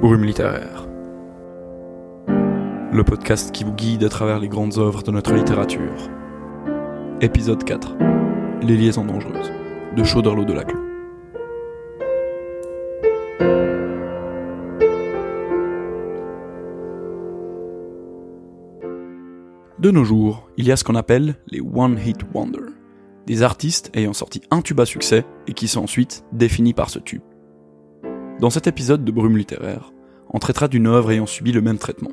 Brume littéraire. Le podcast qui vous guide à travers les grandes œuvres de notre littérature. Épisode 4. Les liaisons dangereuses. De Chauderlot de. De nos jours, il y a ce qu'on appelle les One Hit Wonder. Des artistes ayant sorti un tube à succès et qui sont ensuite définis par ce tube. Dans cet épisode de Brume littéraire, on traitera d'une œuvre ayant subi le même traitement,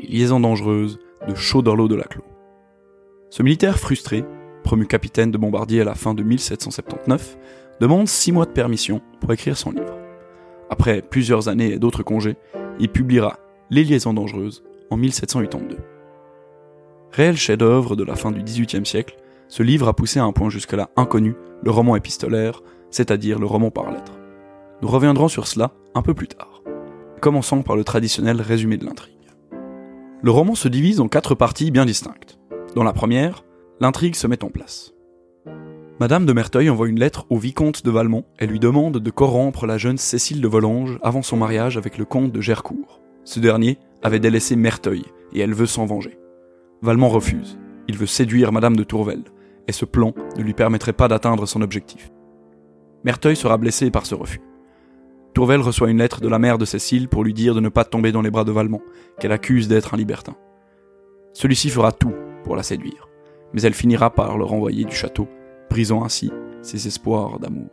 Les liaisons dangereuses de Chauderlot de Laclos. Ce militaire frustré, promu capitaine de bombardier à la fin de 1779, demande six mois de permission pour écrire son livre. Après plusieurs années et d'autres congés, il publiera Les liaisons dangereuses en 1782. Réel chef-d'œuvre de la fin du XVIIIe siècle, ce livre a poussé à un point jusque-là inconnu le roman épistolaire, c'est-à-dire le roman par lettres. Nous reviendrons sur cela un peu plus tard. Commençons par le traditionnel résumé de l'intrigue. Le roman se divise en quatre parties bien distinctes. Dans la première, l'intrigue se met en place. Madame de Merteuil envoie une lettre au vicomte de Valmont et lui demande de corrompre la jeune Cécile de Volanges avant son mariage avec le comte de Gercourt. Ce dernier avait délaissé Merteuil et elle veut s'en venger. Valmont refuse. Il veut séduire Madame de Tourvel et ce plan ne lui permettrait pas d'atteindre son objectif. Merteuil sera blessé par ce refus. Tourvel reçoit une lettre de la mère de Cécile pour lui dire de ne pas tomber dans les bras de Valmont, qu'elle accuse d'être un libertin. Celui-ci fera tout pour la séduire, mais elle finira par le renvoyer du château, brisant ainsi ses espoirs d'amour.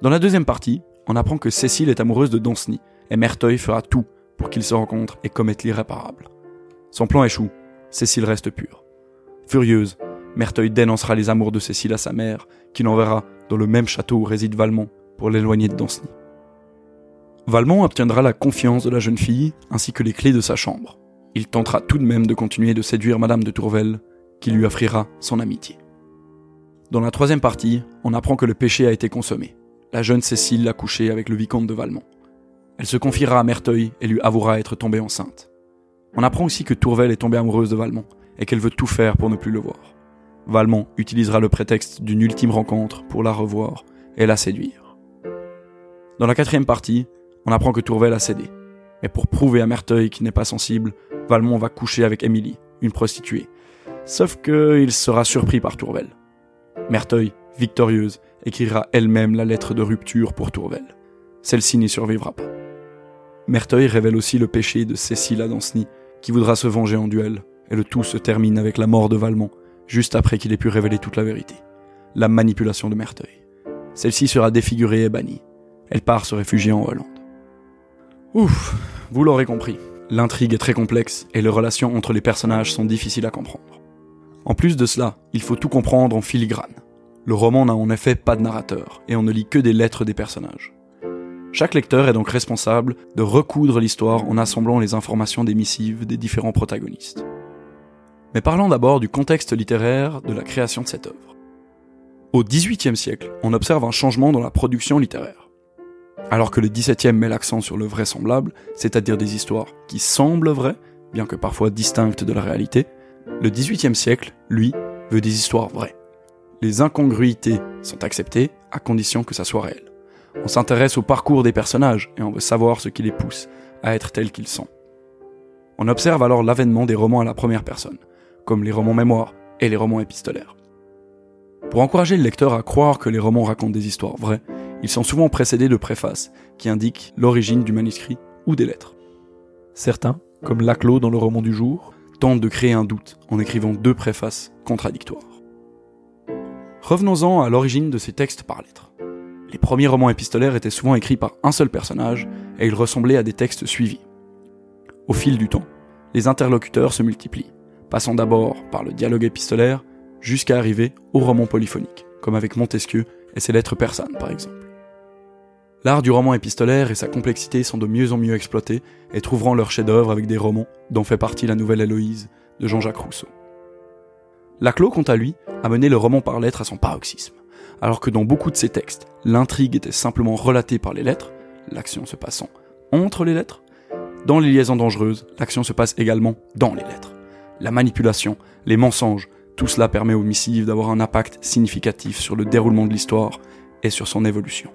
Dans la deuxième partie, on apprend que Cécile est amoureuse de Danceny, et Merteuil fera tout pour qu'ils se rencontrent et commettent l'irréparable. Son plan échoue, Cécile reste pure. Furieuse, Merteuil dénoncera les amours de Cécile à sa mère, qui l'enverra dans le même château où réside Valmont pour l'éloigner de Danceny. Valmont obtiendra la confiance de la jeune fille ainsi que les clés de sa chambre. Il tentera tout de même de continuer de séduire Madame de Tourvel, qui lui offrira son amitié. Dans la troisième partie, on apprend que le péché a été consommé. La jeune Cécile a couché avec le vicomte de Valmont. Elle se confiera à Merteuil et lui avouera être tombée enceinte. On apprend aussi que Tourvel est tombée amoureuse de Valmont et qu'elle veut tout faire pour ne plus le voir. Valmont utilisera le prétexte d'une ultime rencontre pour la revoir et la séduire. Dans la quatrième partie, on apprend que Tourvel a cédé. Mais pour prouver à Merteuil qu'il n'est pas sensible, Valmont va coucher avec Émilie, une prostituée. Sauf qu'il sera surpris par Tourvel. Merteuil, victorieuse, écrira elle-même la lettre de rupture pour Tourvel. Celle-ci n'y survivra pas. Merteuil révèle aussi le péché de Cécile à Danceny, qui voudra se venger en duel, et le tout se termine avec la mort de Valmont, juste après qu'il ait pu révéler toute la vérité. La manipulation de Merteuil. Celle-ci sera défigurée et bannie. Elle part se réfugier en Hollande. Ouf, vous l'aurez compris, l'intrigue est très complexe et les relations entre les personnages sont difficiles à comprendre. En plus de cela, il faut tout comprendre en filigrane. Le roman n'a en effet pas de narrateur et on ne lit que des lettres des personnages. Chaque lecteur est donc responsable de recoudre l'histoire en assemblant les informations des missives des différents protagonistes. Mais parlons d'abord du contexte littéraire de la création de cette œuvre. Au XVIIIe siècle, on observe un changement dans la production littéraire. Alors que le XVIIe met l'accent sur le vraisemblable, c'est-à-dire des histoires qui semblent vraies, bien que parfois distinctes de la réalité, le XVIIIe siècle, lui, veut des histoires vraies. Les incongruités sont acceptées à condition que ça soit réel. On s'intéresse au parcours des personnages et on veut savoir ce qui les pousse à être tels qu'ils sont. On observe alors l'avènement des romans à la première personne, comme les romans mémoires et les romans épistolaires. Pour encourager le lecteur à croire que les romans racontent des histoires vraies, ils sont souvent précédés de préfaces qui indiquent l'origine du manuscrit ou des lettres. Certains, comme Laclos dans le roman du jour, tentent de créer un doute en écrivant deux préfaces contradictoires. Revenons-en à l'origine de ces textes par lettres. Les premiers romans épistolaires étaient souvent écrits par un seul personnage et ils ressemblaient à des textes suivis. Au fil du temps, les interlocuteurs se multiplient, passant d'abord par le dialogue épistolaire jusqu'à arriver au roman polyphonique, comme avec Montesquieu et ses lettres persanes par exemple. L'art du roman épistolaire et sa complexité sont de mieux en mieux exploités et trouveront leur chef-d'œuvre avec des romans dont fait partie la Nouvelle Héloïse de Jean-Jacques Rousseau. Laclos, quant à lui, a mené le roman par lettres à son paroxysme, alors que dans beaucoup de ses textes, l'intrigue était simplement relatée par les lettres, l'action se passant entre les lettres. Dans les liaisons dangereuses, l'action se passe également dans les lettres. La manipulation, les mensonges, tout cela permet aux missives d'avoir un impact significatif sur le déroulement de l'histoire et sur son évolution.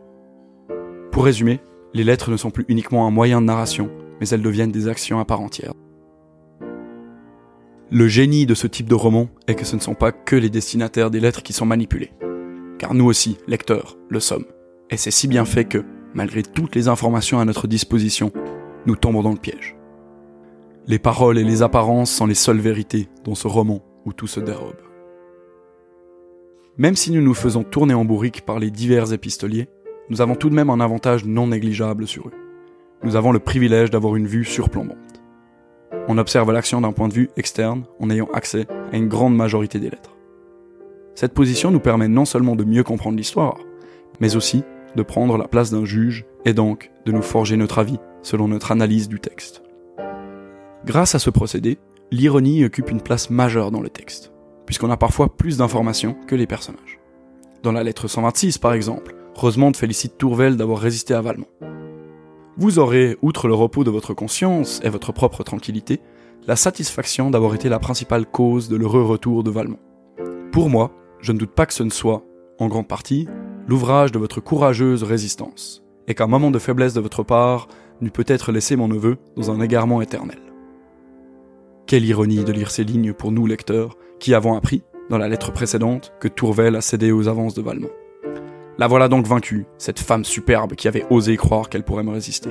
Pour résumer, Les lettres ne sont plus uniquement un moyen de narration, mais elles deviennent des actions à part entière. Le génie de ce type de roman est que ce ne sont pas que les destinataires des lettres qui sont manipulés. Car nous aussi, lecteurs, le sommes. Et c'est si bien fait que, malgré toutes les informations à notre disposition, nous tombons dans le piège. Les paroles et les apparences sont les seules vérités dans ce roman où tout se dérobe. Même si nous nous faisons tourner en bourrique par les divers épistoliers, nous avons tout de même un avantage non négligeable sur eux. Nous avons le privilège d'avoir une vue surplombante. On observe l'action d'un point de vue externe en ayant accès à une grande majorité des lettres. Cette position nous permet non seulement de mieux comprendre l'histoire, mais aussi de prendre la place d'un juge et donc de nous forger notre avis selon notre analyse du texte. Grâce à ce procédé, l'ironie occupe une place majeure dans le texte, puisqu'on a parfois plus d'informations que les personnages. Dans la lettre 126 par exemple, Rosemond félicite Tourvel d'avoir résisté à Valmont. Vous aurez, outre le repos de votre conscience et votre propre tranquillité, la satisfaction d'avoir été la principale cause de l'heureux retour de Valmont. Pour moi, je ne doute pas que ce ne soit, en grande partie, l'ouvrage de votre courageuse résistance, et qu'un moment de faiblesse de votre part n'eût peut-être laissé mon neveu dans un égarement éternel. Quelle ironie de lire ces lignes pour nous lecteurs, qui avons appris, dans la lettre précédente, que Tourvel a cédé aux avances de Valmont. La voilà donc vaincue, cette femme superbe qui avait osé croire qu'elle pourrait me résister.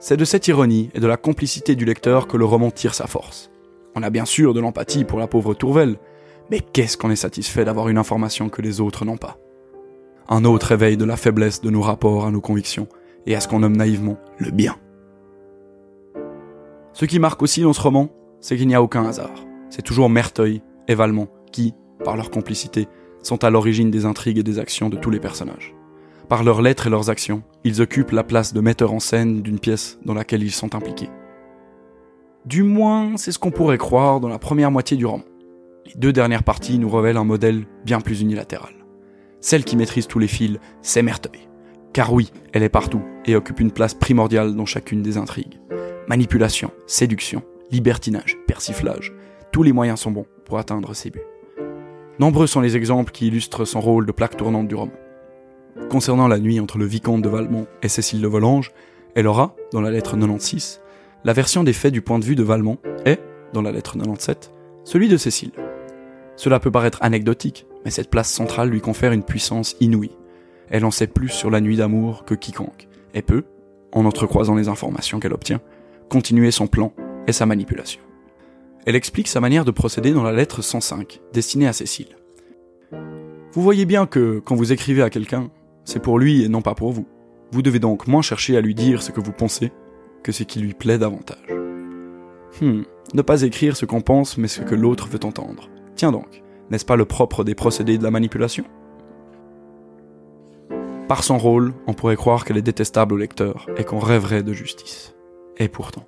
C'est de cette ironie et de la complicité du lecteur que le roman tire sa force. On a bien sûr de l'empathie pour la pauvre Tourvel, mais qu'est-ce qu'on est satisfait d'avoir une information que les autres n'ont pas Un autre réveil de la faiblesse de nos rapports à nos convictions et à ce qu'on nomme naïvement le bien. Ce qui marque aussi dans ce roman, c'est qu'il n'y a aucun hasard. C'est toujours Merteuil et Valmont qui, par leur complicité, sont à l'origine des intrigues et des actions de tous les personnages. Par leurs lettres et leurs actions, ils occupent la place de metteurs en scène d'une pièce dans laquelle ils sont impliqués. Du moins, c'est ce qu'on pourrait croire dans la première moitié du roman. Les deux dernières parties nous révèlent un modèle bien plus unilatéral. Celle qui maîtrise tous les fils, c'est Merteuil. Car oui, elle est partout et occupe une place primordiale dans chacune des intrigues. Manipulation, séduction, libertinage, persiflage, tous les moyens sont bons pour atteindre ses buts. Nombreux sont les exemples qui illustrent son rôle de plaque tournante du roman. Concernant la nuit entre le vicomte de Valmont et Cécile de Volanges, elle aura, dans la lettre 96, la version des faits du point de vue de Valmont est, dans la lettre 97, celui de Cécile. Cela peut paraître anecdotique, mais cette place centrale lui confère une puissance inouïe. Elle en sait plus sur la nuit d'amour que quiconque, et peut, en entrecroisant les informations qu'elle obtient, continuer son plan et sa manipulation. Elle explique sa manière de procéder dans la lettre 105, destinée à Cécile. Vous voyez bien que, quand vous écrivez à quelqu'un, c'est pour lui et non pas pour vous. Vous devez donc moins chercher à lui dire ce que vous pensez que ce qui lui plaît davantage. Hmm, ne pas écrire ce qu'on pense mais ce que l'autre veut entendre. Tiens donc, n'est-ce pas le propre des procédés de la manipulation? Par son rôle, on pourrait croire qu'elle est détestable au lecteur et qu'on rêverait de justice. Et pourtant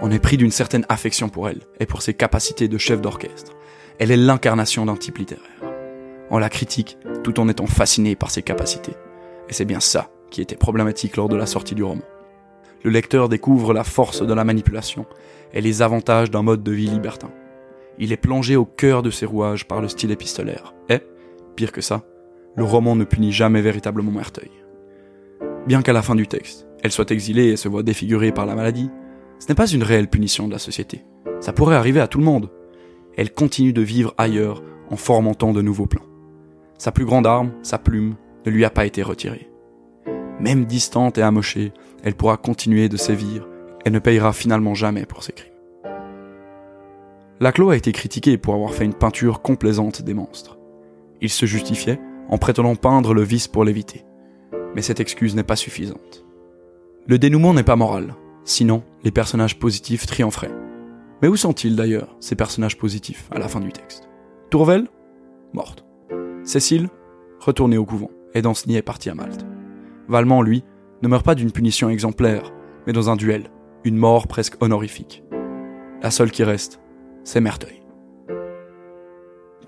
on est pris d'une certaine affection pour elle et pour ses capacités de chef d'orchestre. Elle est l'incarnation d'un type littéraire. On la critique tout en étant fasciné par ses capacités. Et c'est bien ça qui était problématique lors de la sortie du roman. Le lecteur découvre la force de la manipulation et les avantages d'un mode de vie libertin. Il est plongé au cœur de ses rouages par le style épistolaire. Et, pire que ça, le roman ne punit jamais véritablement Merteuil. Bien qu'à la fin du texte, elle soit exilée et se voit défigurée par la maladie, ce n'est pas une réelle punition de la société. Ça pourrait arriver à tout le monde. Elle continue de vivre ailleurs en fomentant de nouveaux plans. Sa plus grande arme, sa plume, ne lui a pas été retirée. Même distante et amochée, elle pourra continuer de sévir et ne payera finalement jamais pour ses crimes. Laclos a été critiqué pour avoir fait une peinture complaisante des monstres. Il se justifiait en prétendant peindre le vice pour l'éviter. Mais cette excuse n'est pas suffisante. Le dénouement n'est pas moral, Sinon, les personnages positifs triompheraient. Mais où sont-ils d'ailleurs, ces personnages positifs, à la fin du texte? Tourvel? Morte. Cécile? Retournée au couvent, et Danceny est parti à Malte. Valmont, lui, ne meurt pas d'une punition exemplaire, mais dans un duel, une mort presque honorifique. La seule qui reste, c'est Merteuil.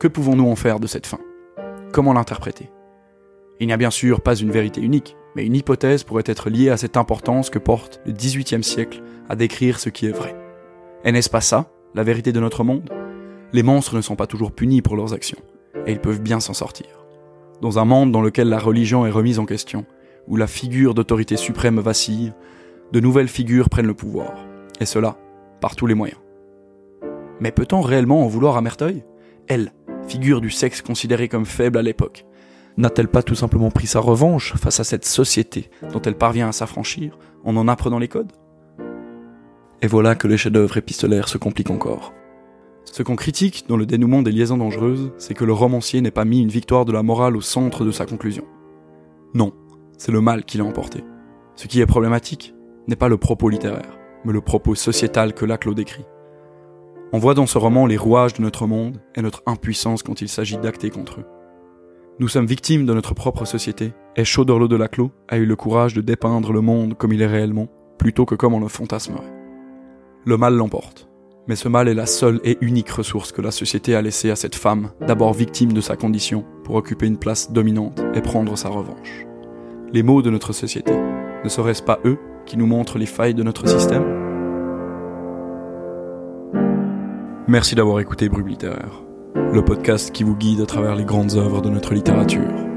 Que pouvons-nous en faire de cette fin? Comment l'interpréter? Il n'y a bien sûr pas une vérité unique, mais une hypothèse pourrait être liée à cette importance que porte le XVIIIe siècle à décrire ce qui est vrai. Et n'est-ce pas ça, la vérité de notre monde? Les monstres ne sont pas toujours punis pour leurs actions, et ils peuvent bien s'en sortir. Dans un monde dans lequel la religion est remise en question, où la figure d'autorité suprême vacille, de nouvelles figures prennent le pouvoir, et cela par tous les moyens. Mais peut-on réellement en vouloir à Merteuil? Elle, figure du sexe considérée comme faible à l'époque, n'a-t-elle pas tout simplement pris sa revanche face à cette société dont elle parvient à s'affranchir en en apprenant les codes? Et voilà que les chefs-d'œuvre épistolaires se compliquent encore. Ce qu'on critique dans le dénouement des liaisons dangereuses, c'est que le romancier n'ait pas mis une victoire de la morale au centre de sa conclusion. Non, c'est le mal qui l'a emporté. Ce qui est problématique n'est pas le propos littéraire, mais le propos sociétal que Laclos décrit. On voit dans ce roman les rouages de notre monde et notre impuissance quand il s'agit d'acter contre eux. Nous sommes victimes de notre propre société, et Chauderlot de Laclos a eu le courage de dépeindre le monde comme il est réellement, plutôt que comme on le fantasmerait. Le mal l'emporte, mais ce mal est la seule et unique ressource que la société a laissée à cette femme, d'abord victime de sa condition, pour occuper une place dominante et prendre sa revanche. Les maux de notre société, ne seraient-ce pas eux qui nous montrent les failles de notre système? Merci d'avoir écouté Brume le podcast qui vous guide à travers les grandes œuvres de notre littérature.